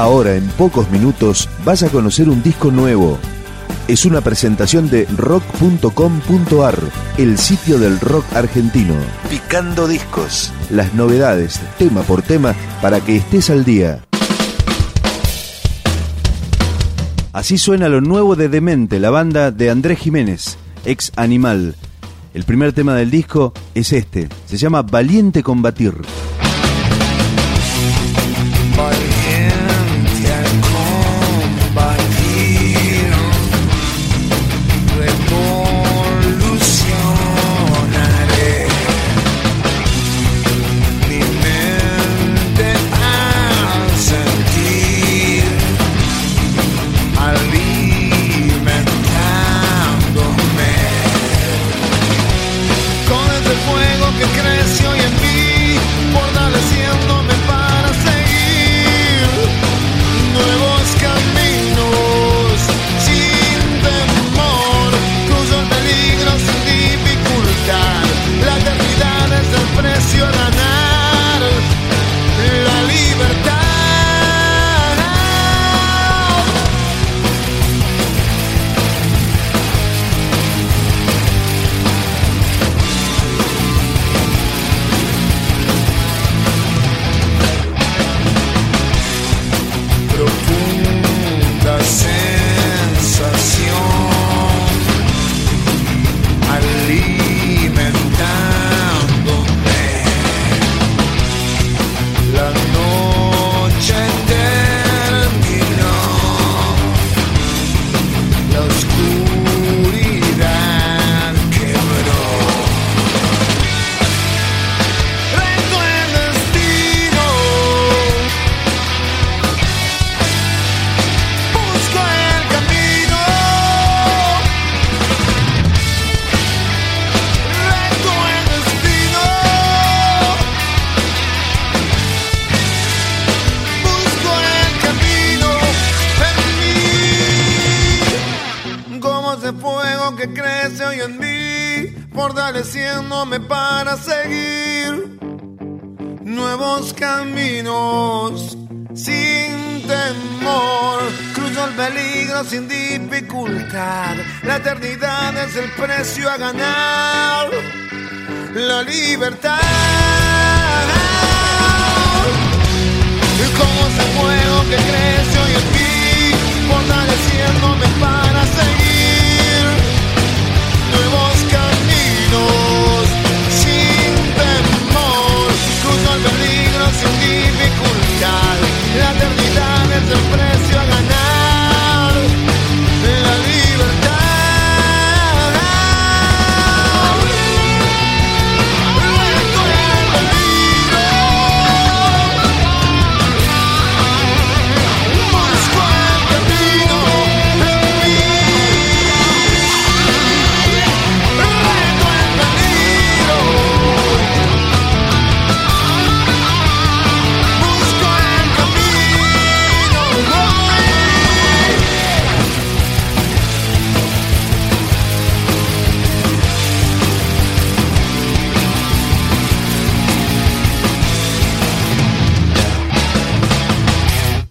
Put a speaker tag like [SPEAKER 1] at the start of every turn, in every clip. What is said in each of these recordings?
[SPEAKER 1] Ahora, en pocos minutos, vas a conocer un disco nuevo. Es una presentación de rock.com.ar, el sitio del rock argentino. Picando discos. Las novedades, tema por tema, para que estés al día. Así suena lo nuevo de Demente, la banda de Andrés Jiménez, ex Animal. El primer tema del disco es este, se llama Valiente Combatir.
[SPEAKER 2] Fortaleciéndome para seguir nuevos caminos sin temor. Cruzo el peligro sin dificultad. La eternidad es el precio a ganar. La libertad.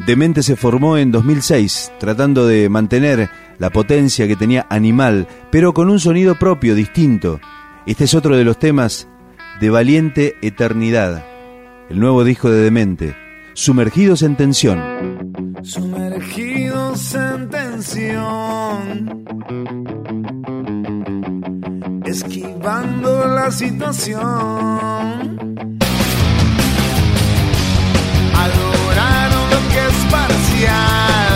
[SPEAKER 1] Demente se formó en 2006, tratando de mantener la potencia que tenía Animal, pero con un sonido propio, distinto. Este es otro de los temas de Valiente Eternidad, el nuevo disco de Demente, Sumergidos en Tensión.
[SPEAKER 2] Sumergidos en tensión, esquivando la situación. Parcial,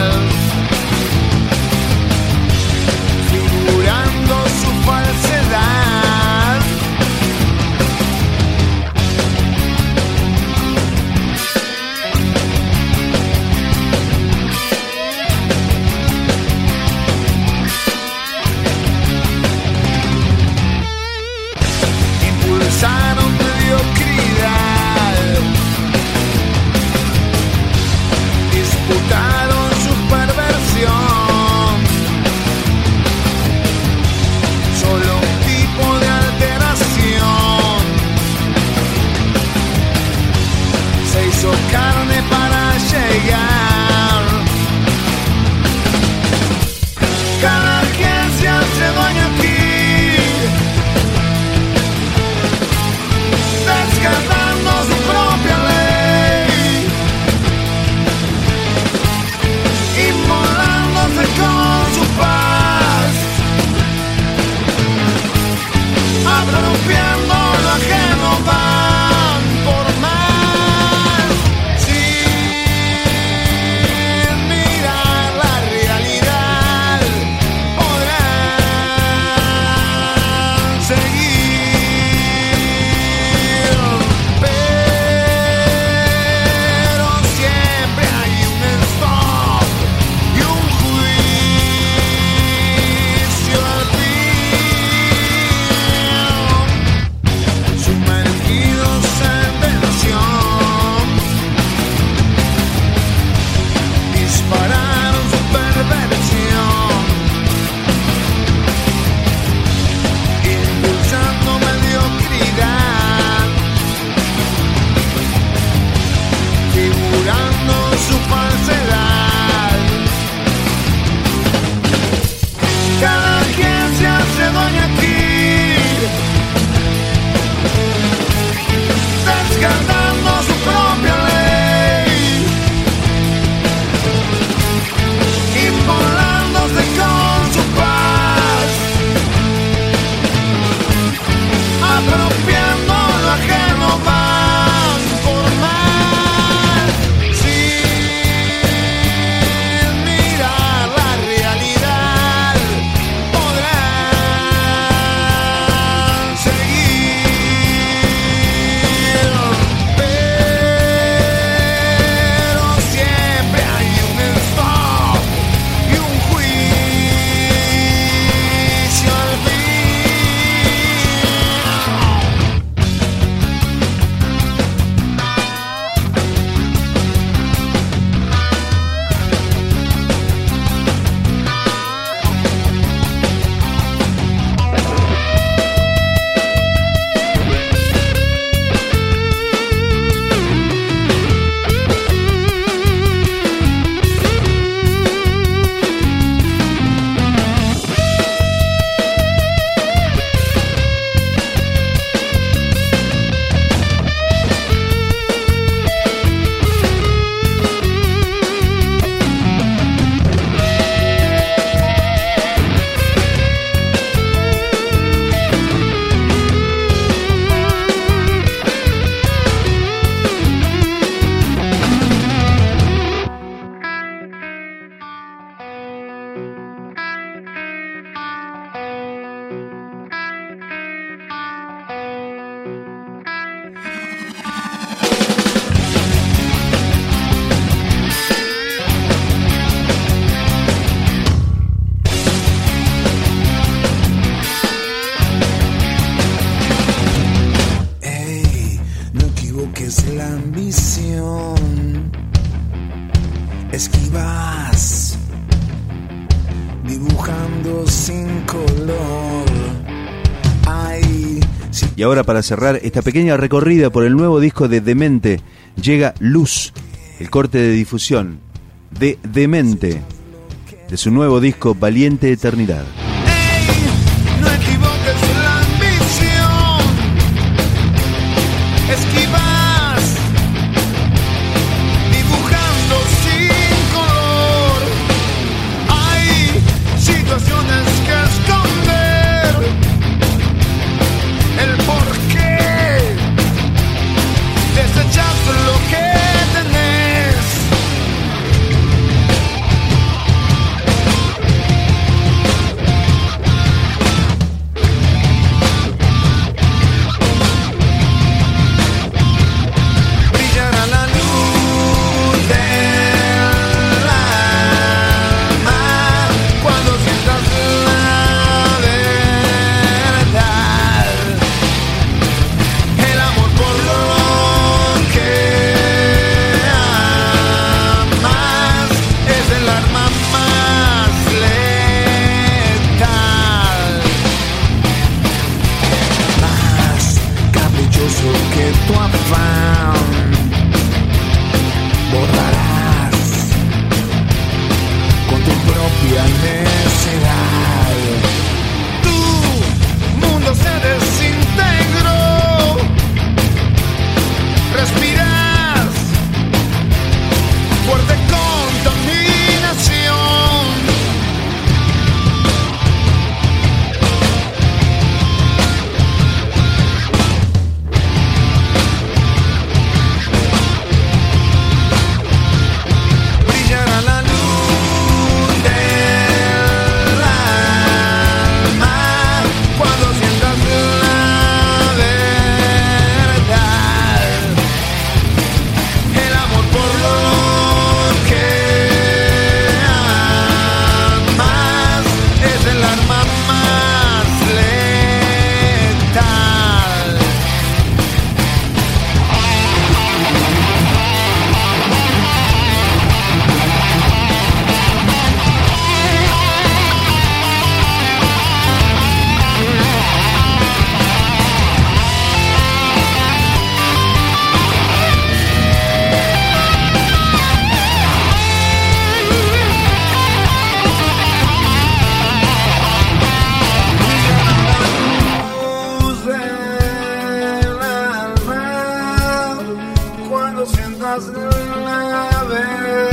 [SPEAKER 1] Y
[SPEAKER 2] ahora para cerrar esta pequeña recorrida por el nuevo disco de Demente, llega Luz, el corte de difusión de Demente, de su nuevo disco Valiente Eternidad. Sientas la